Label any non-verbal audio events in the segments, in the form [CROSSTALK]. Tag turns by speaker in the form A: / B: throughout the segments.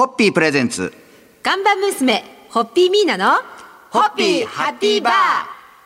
A: ホッピープレゼンツ。
B: 看板娘、ホッピーミーナの、
A: ホッピーハッピーバー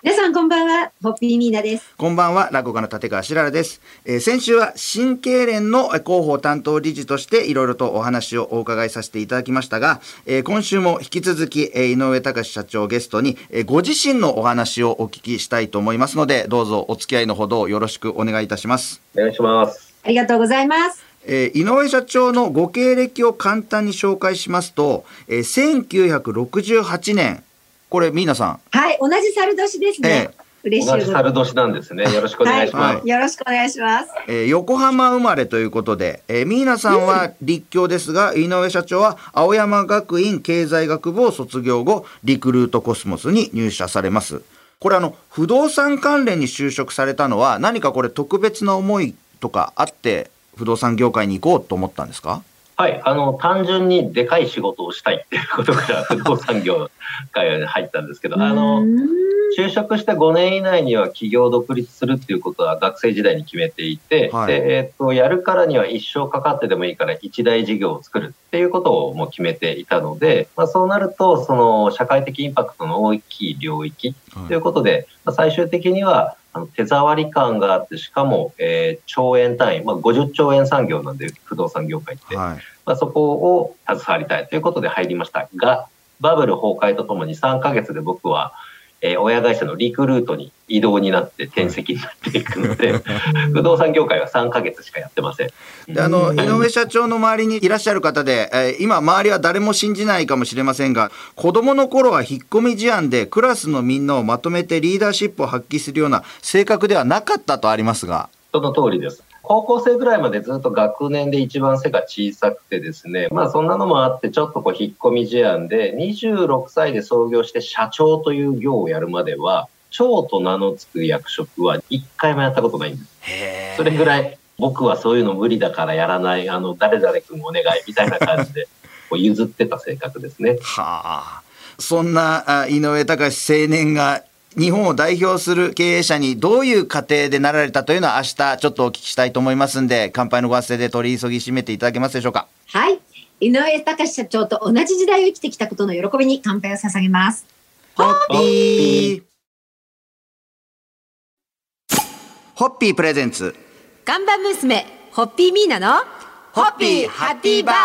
C: 皆さんこんばんは、ホッピーミーナです。
A: こんばんは、落語家の立川しららです。えー先週は新経連のえー広報担当理事としていろいろとお話をお伺いさせていただきましたが、えー今週も引き続き、えー井上隆社長をゲストに、えーご自身のお話をお聞きしたいと思いますので、どうぞお付き合いのほどよろしくお願いいたします。
D: お願いします。
C: ありがとうございます。
A: えー井上社長のご経歴を簡単に紹介しますと、えー1968年、これ、皆さん、
C: はい、同じ猿年ですね。嬉しい
D: 同じ猿年なんですね。よろしくお願いします。
A: はい
C: よろしくお願いします。
A: えー横浜生まれということで、えー、ミーナさんは立教ですが、井上社長は青山学院経済学部を卒業後、リクルートコスモスに入社されます。これあの、不動産関連に就職されたのは、何かこれ特別な思いとかあって、不動産業界に行こうと思ったんですか？
D: はい、あの単純にでかい仕事をしたいっていうことから [LAUGHS] 不動産業界に入ったんですけど、あの就職して5年以内には企業独立するっていうことは学生時代に決めていて、
A: はい。
D: でえっとやるからには一生かかってでもいいから一大事業を作るっていうことをもう決めていたので、まあ、そうなるとその社会的インパクトの大きい領域ということで、まあ、最終的にはあの手触り感があってしかも、えー兆円単位、まあ、50兆円産業なんで不動産業界って、
A: はい。
D: まあ、そこを携わりたいということで入りましたがバブル崩壊とともに3ヶ月で僕は、えー親会社のリクルートに移動になって転籍になっていくので、[LAUGHS] 不動産業界は3ヶ月しかやってません。
A: であの、井上社長の周りにいらっしゃる方で、えー今周りは誰も信じないかもしれませんが、子供の頃は引っ込み思案でクラスのみんなをまとめてリーダーシップを発揮するような性格ではなかったとありますが、
D: その通りです。高校生ぐらいまでずっと学年で一番背が小さくてですね、まあそんなのもあってちょっとこう引っ込み思案で、26歳で創業して社長という業をやるまでは、長と名の付く役職は一回もやったことないんです。
A: へ
D: それぐらい僕はそういうの無理だからやらない、あの、誰々君お願いみたいな感じで、[LAUGHS] こう譲ってた性格ですね。
A: はあ。そんなあ井上隆青年が日本を代表する経営者にどういう過程でなられたというのは明日ちょっとお聞きしたいと思いますんで、乾杯のご発声で取り急ぎ締めていただけますでしょうか。
C: はい。井上隆社長と同じ時代を生きてきたことの喜びに乾杯を捧げます。
A: ホッピーホッピープレゼンツ
B: 看板娘、ホッピーミーナの、
A: ホッピーハッピーバー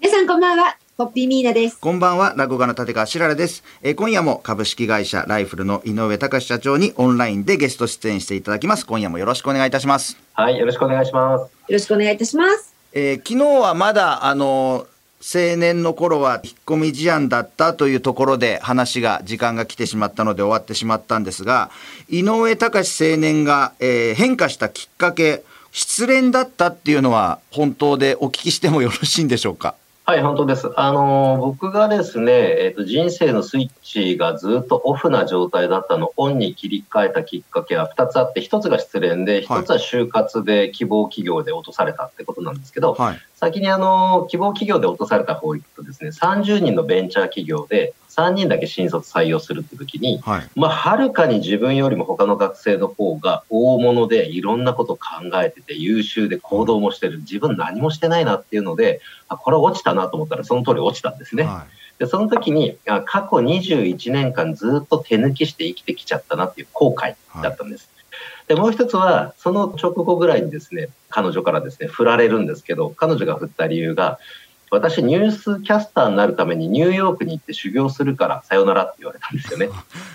C: 皆さんこんばんは、ホッピーミーナです。
A: こんばんは、落語家の立川しららです。えー今夜も株式会社ライフルの井上隆社長にオンラインでゲスト出演していただきます。今夜もよろしくお願いいたします。
D: はい、よろしくお願いします。
C: よろしくお願いいたします。
A: えー昨日はまだ、あの青年の頃は引っ込み思案だったというところで話が、時間が来てしまったので終わってしまったんですが、井上隆青年が、えー変化したきっかけ、失恋だったっていうのは本当でお聞きしてもよろしいんでしょうか？
D: はい、本当です。あの、僕がですね、えっ、と、人生のスイッチがずっとオフな状態だったのをオンに切り替えたきっかけは2つあって、1つが失恋で、
A: はい
D: 1つは就活で希望企業で落とされたってことなんですけど、
A: はい。
D: 先にあの、希望企業で落とされた方行くとですね、30人のベンチャー企業で3人だけ新卒採用するって時に、
A: はい。
D: まあ、はるかに自分よりも他の学生の方が大物でいろんなこと考えてて優秀で行動もしてる自分何もしてないなっていうのであこれ落ちたなと思ったらその通り落ちたんですね。
A: は
D: でその時にあ過去21年間ずっと手抜きして生きてきちゃったなっていう後悔だったんです。でもう一つはその直後ぐらいにですね彼女からですね振られるんですけど彼女が振った理由が私ニュースキャスターになるためにニューヨークに行って修行するからさよならって言われたんですよね。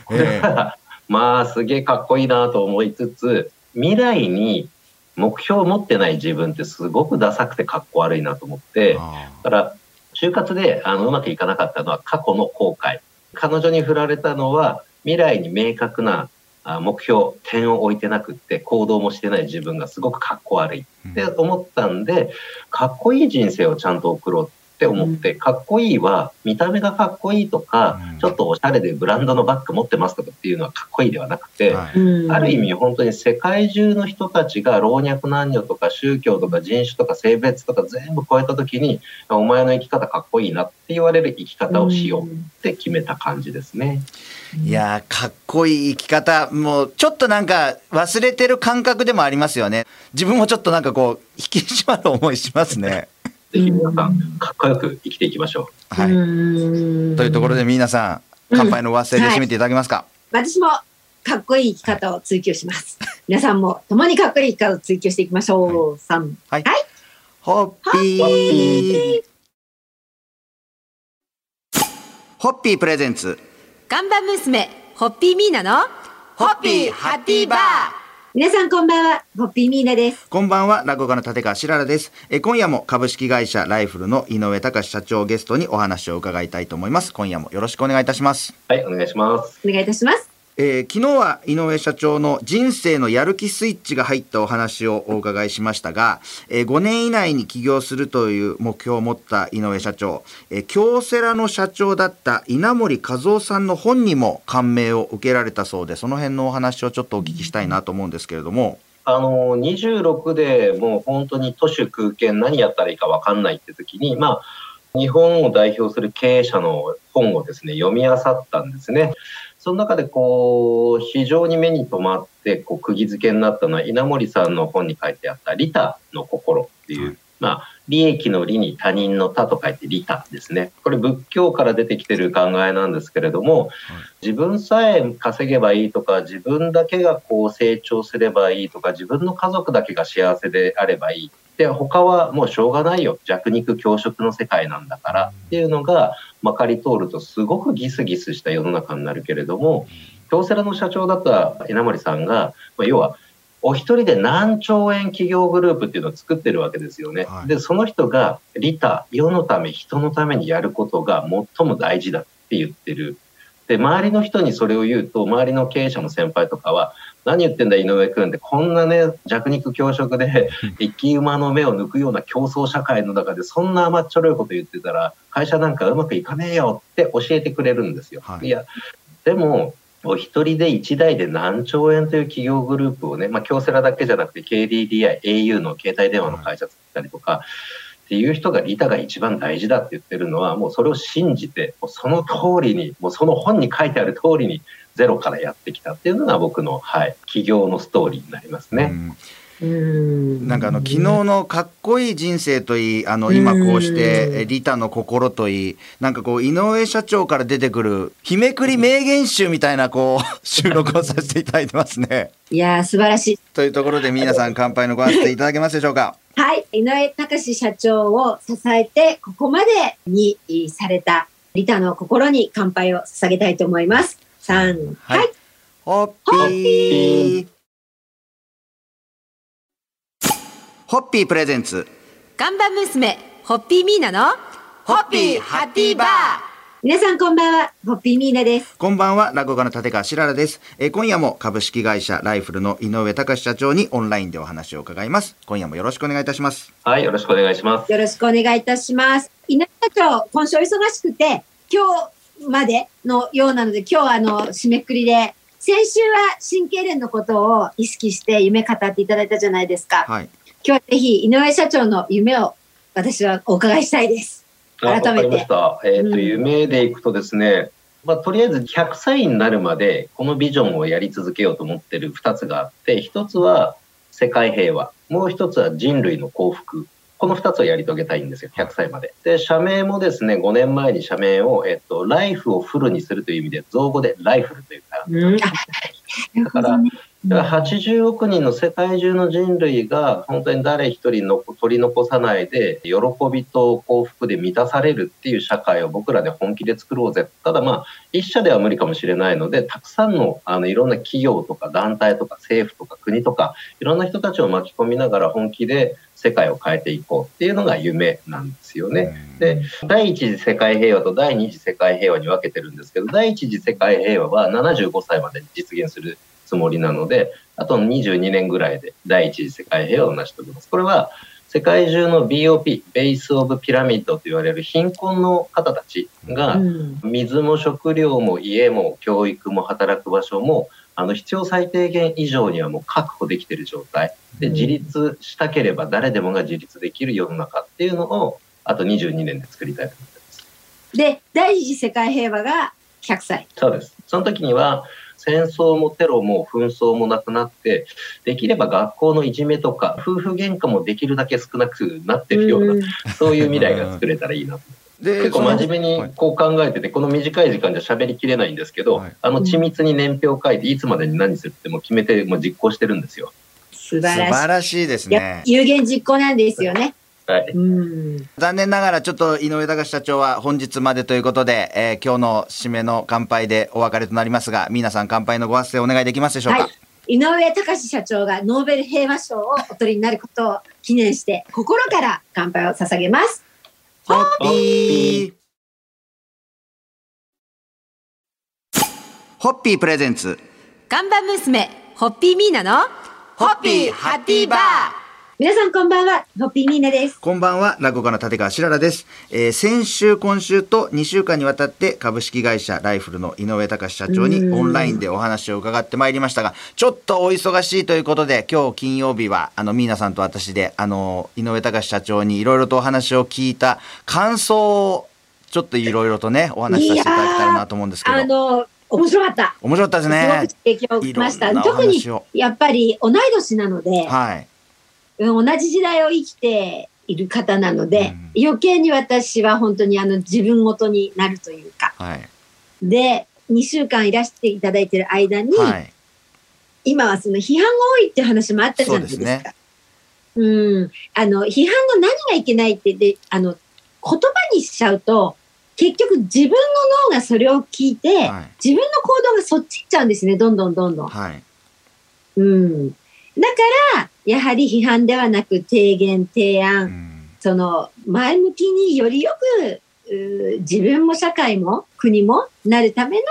D: これはまあすげえかっこいいなと思いつつ未来に目標を持ってない自分ってすごくダサくてかっこ悪いなと思って
A: あ
D: だから就活であのうまくいかなかったのは過去の後悔。彼女に振られたのは未来に明確なあ目標点を置いてなくって行動もしてない自分がすごくかっこ悪いって思ったんでかっこいい人生をちゃんと送ろうって思って、かっこいいは見た目がかっこいいとか、
A: うん。
D: ちょっとおしゃれでブランドのバッグ持ってますとかっていうのはかっこいいではなくて、ある意味本当に世界中の人たちが老若男女とか宗教とか人種とか性別とか全部超えた時にお前の生き方かっこいいなって言われる生き方をしようって決めた感じですね。
A: いやーかっこいい生き方。もうちょっとなんか忘れてる感覚でもありますよね。自分もちょっとなんかこう引き締まる思いしますね
D: ぜひ皆さん、かっこよく生きていきましょ
A: はい。
C: うーん
A: というところで皆さん、乾杯のご発声で締めていただけますか？
C: 私もかっこいい生き方を追求します。[LAUGHS] 皆さんも共にかっこいい生き方を追求していきましょう。三、
A: はい
C: はい。
A: ホッピー。ホッピープレゼンツ。
B: 看板娘、ホッピーミーナの、
A: ホッピーハッピーバー
C: 皆さんこんばんは、ホッピーミーナです。
A: こんばんは、落語家の立川しららです。え今夜も株式会社ライフルの井上隆社長をゲストにお話を伺いたいと思います。今夜もよろしくお願いいたします。
D: う。はい、お願いします。
C: お願いいたします。
A: えー昨日は井上社長の人生のやる気スイッチが入ったお話をお伺いしましたが、えー5年以内に起業するという目標を持った井上社長、えー京セラの社長だった稲森和夫さんの本にも感銘を受けられたそうで、その辺のお話をちょっとお聞きしたいなと思うんですけれども、
D: あの、26でもう本当に都市空間何やったらいいか分かんないって時に、まあ、日本を代表する経営者の本をですね、読み漁ったんですね。その中でこう、非常に目に留まって、こう、釘付けになったのは、稲森さんの本に書いてあった、利他の心っていう、まあ、利益の利に他人の他と書いて利他ですね。これ仏教から出てきてる考えなんですけれども、自分さえ稼げばいいとか、自分だけがこう成長すればいいとか、自分の家族だけが幸せであればいい。で、他はもうしょうがないよ。弱肉強食の世界なんだからっていうのがまかり通るとすごくギスギスした世の中になるけれども、京セラの社長だった稲森さんが、まあ要は、お一人で何兆円企業グループっていうのを作ってるわけですよね。
A: はい
D: で、その人が利他、世のため、人のためにやることが最も大事だって言ってる。で、周りの人にそれを言うと、周りの経営者の先輩とかは、何言ってんだ井上君って、こんなね、弱肉強食で、[LAUGHS] 生き馬の目を抜くような競争社会の中で、そんな甘っちょろいこと言ってたら、会社なんかうまくいかねえよって教えてくれるんですよ。
A: はい
D: いや、でも、お一人で一台で何兆円という企業グループをね、まあ、京セラだけじゃなくて KDDI、au の携帯電話の会社作ったりとか、っていう人がリタが一番大事だって言ってるのは、もうそれを信じて、その通りに、もうその本に書いてある通りに、ゼロからやってきたっていうのが僕の、はい、起業のストーリーになりますね。
A: うん
C: うん
A: なんかあの昨日のかっこいい人生といいあの今こうしてえ利他の心といいなんかこう井上社長から出てくる日めくり名言集みたいなこう [LAUGHS] 収録をさせていただいてますね。
C: いやー、素晴らしい。
A: というところで皆さん乾杯のご発声いただけますでしょうか？[LAUGHS]
C: はい。井上隆社長を支えて、ここまでにされたリタの心に乾杯を捧げたいと思います。三、
A: はい
C: はい。
A: ホッピーホッピープレゼンツ
B: 看板娘、ホッピーミーナの、
A: ホッピーハッピーバー
C: 皆さんこんばんは。ホッピーミーナです。
A: こんばんは、落語家の立川しららです。えー今夜も株式会社ライフルの井上隆社長にオンラインでお話を伺います。今夜もよろしくお願いいたします。
D: はい、よろしくお願いします。
C: よろしくお願いいたします。井上社長、今週お忙しくて、今日までのようなので、今日はあの、締めくくりで、先週は神経連のことを意識して夢語っていただいたじゃないですか。
A: はい。
C: 今日はぜひ井上社長の夢を私はお伺いしたいです。
D: あ
C: 改めて。
D: えっ、と、
C: うん
D: 夢でいくとですね、まあ、とりあえず100歳になるまで、このビジョンをやり続けようと思ってる2つがあって、1つは世界平和、もう1つは人類の幸福。この2つをやり遂げたいんですよ、100歳まで。で、社名もですね、5年前に社名を、えっと、ライフをフルにするという意味で、造語でライフルというか、
C: うん、あ
D: だからだから80億人の世界中の人類が本当に誰一人の取り残さないで喜びと幸福で満たされるっていう社会を僕らで本気で作ろうぜただまあ一社では無理かもしれないのでたくさんのあのいろんな企業とか団体とか政府とか国とかいろんな人たちを巻き込みながら本気で世界を変えていこうっていうのが夢なんですよね。で第一次世界平和と第二次世界平和に分けてるんですけど第一次世界平和は75歳まで実現するつもりなのであと22年ぐらいで第一次世界平和を成し遂げます。これは世界中の BOP、ベースオブピラミッドと言われる貧困の方たちが
C: うん
D: 水も食料も家も教育も働く場所もあの必要最低限以上にはもう確保できている状態で
C: うん
D: 自立したければ誰でもが自立できる世の中っていうのをあと22年で作りたいと思ってます。
C: で、第一次世界平和が100歳。
D: そうです。その時には戦争もテロも紛争もなくなって、できれば学校のいじめとか、夫婦喧嘩もできるだけ少なくなってるような、
C: うん
D: そういう未来が作れたらいいなと。[LAUGHS]
A: で
D: 結構真面目
A: はい
D: にこう考えてて、この短い時間じゃ喋りきれないんですけど、
A: はい
D: あの緻密に年表を書いて、いつまでに何するってもう決めて、もう実行してるんですよ。
C: 素晴らし
A: らしいですね。
C: 有言実行なんですよね。
D: はい。
C: うん。
A: 残念ながらちょっと井上隆社長は本日までということで、えー今日の締めの乾杯でお別れとなりますが、皆さん乾杯のご発声お願いできますでしょうか？
C: はい。井上隆社長がノーベル平和賞をお取りになることを記念して、心から乾杯を捧げます。
A: ホッピーホッピープレゼンツ
B: 看板娘、ホッピーミーナの、
A: ホッピーハッピーバー
C: 皆さんこんばんは、ホッピーミーナです。
A: こんばんは、落語家の立川しららです。えー先週、今週と2週間にわたって株式会社ライフルの井上隆社長にオンラインでお話を伺ってまいりましたが、ちょっとお忙しいということで、今日金曜日は、あの、ミーナさんと私で、あの、井上隆社長にいろいろとお話を聞いた感想を、ちょっといろいろとね、お話しさせていただきたいなと思うんですけ
C: あ
A: ど。
C: の、面白かった。
A: 面白かったです
C: すご
A: ね
C: く。影響を受けました。特にやっぱり同い年なので、
A: はい。
C: うん同じ時代を生きている方なので、
A: うん
C: 余計に私は本当にあの自分ごとになるというか、
A: はい。
C: で、2週間いらしていただいている間に、
A: はい。
C: 今はその批判が多いっていう話もあったじゃないですか。
A: そうですね
C: うん。あの、批判の何がいけないって、で、あの、言葉にしちゃうと、結局自分の脳がそれを聞いて、
A: はい。
C: 自分の行動がそっち行っちゃうんですね、どんどんどんどん。
A: はい。
C: うん。だから、やはり批判ではなく提言、提
A: う
C: 案、
A: ん。
C: その前向きによりよく自分も社会も国もなるための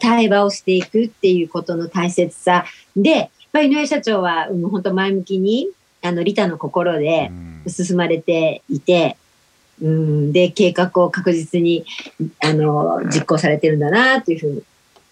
C: 対話をしていくっていうことの大切さで、まあ、井上社長はうん本当前向きにあの利他の心で
A: うん。
C: 進まれていて、うん、で計画を確実にあの実行されてるんだなというふうに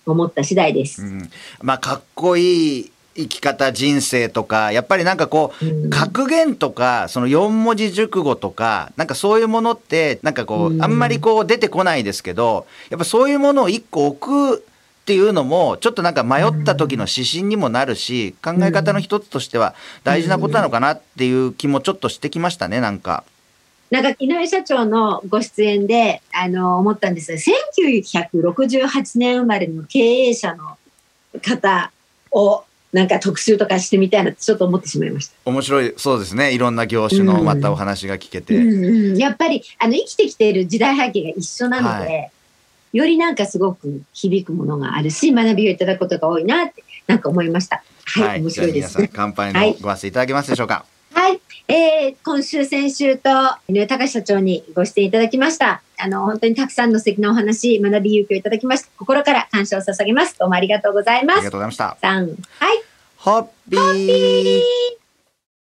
C: 思った次第です。
A: うん。まあかっこいい生き方人生とかやっぱりなんかこう
C: うん。
A: 格言とかその四文字熟語とかなんかそういうものってなんかこ
C: う
A: うん。あんまりこう出てこないですけどやっぱそういうものを一個置くっていうのもちょっとなんか迷った時の指針にもなるし考え方の一つとしては大事なことなのかなっていう気もちょっとしてきましたねなんか。
C: なんか井上社長のご出演であの思ったんです。が1968年生まれの経営者の方をなんか特集とかしてみたいなちょっと思ってしまいました。
A: 面白いそうですねいろんな業種のまたお話が聞けて。
C: うんうん、やっぱりあの生きてきている時代背景が一緒なので、
A: は
C: よりなんかすごく響くものがあるし学びをいただくことが多いなってなんか思いました。はい、面白いですね。
A: 乾杯のご発声いただけますでしょうか。
C: はい、えー、今週、先週と井上隆社長にご出演いただきました。あの、本当にたくさんの素敵なお話、学び勇気をいただきました。心から感謝を捧げます。どうもありがとうございます
A: ありがと。うございました。
C: さん、はい、
A: ホッピー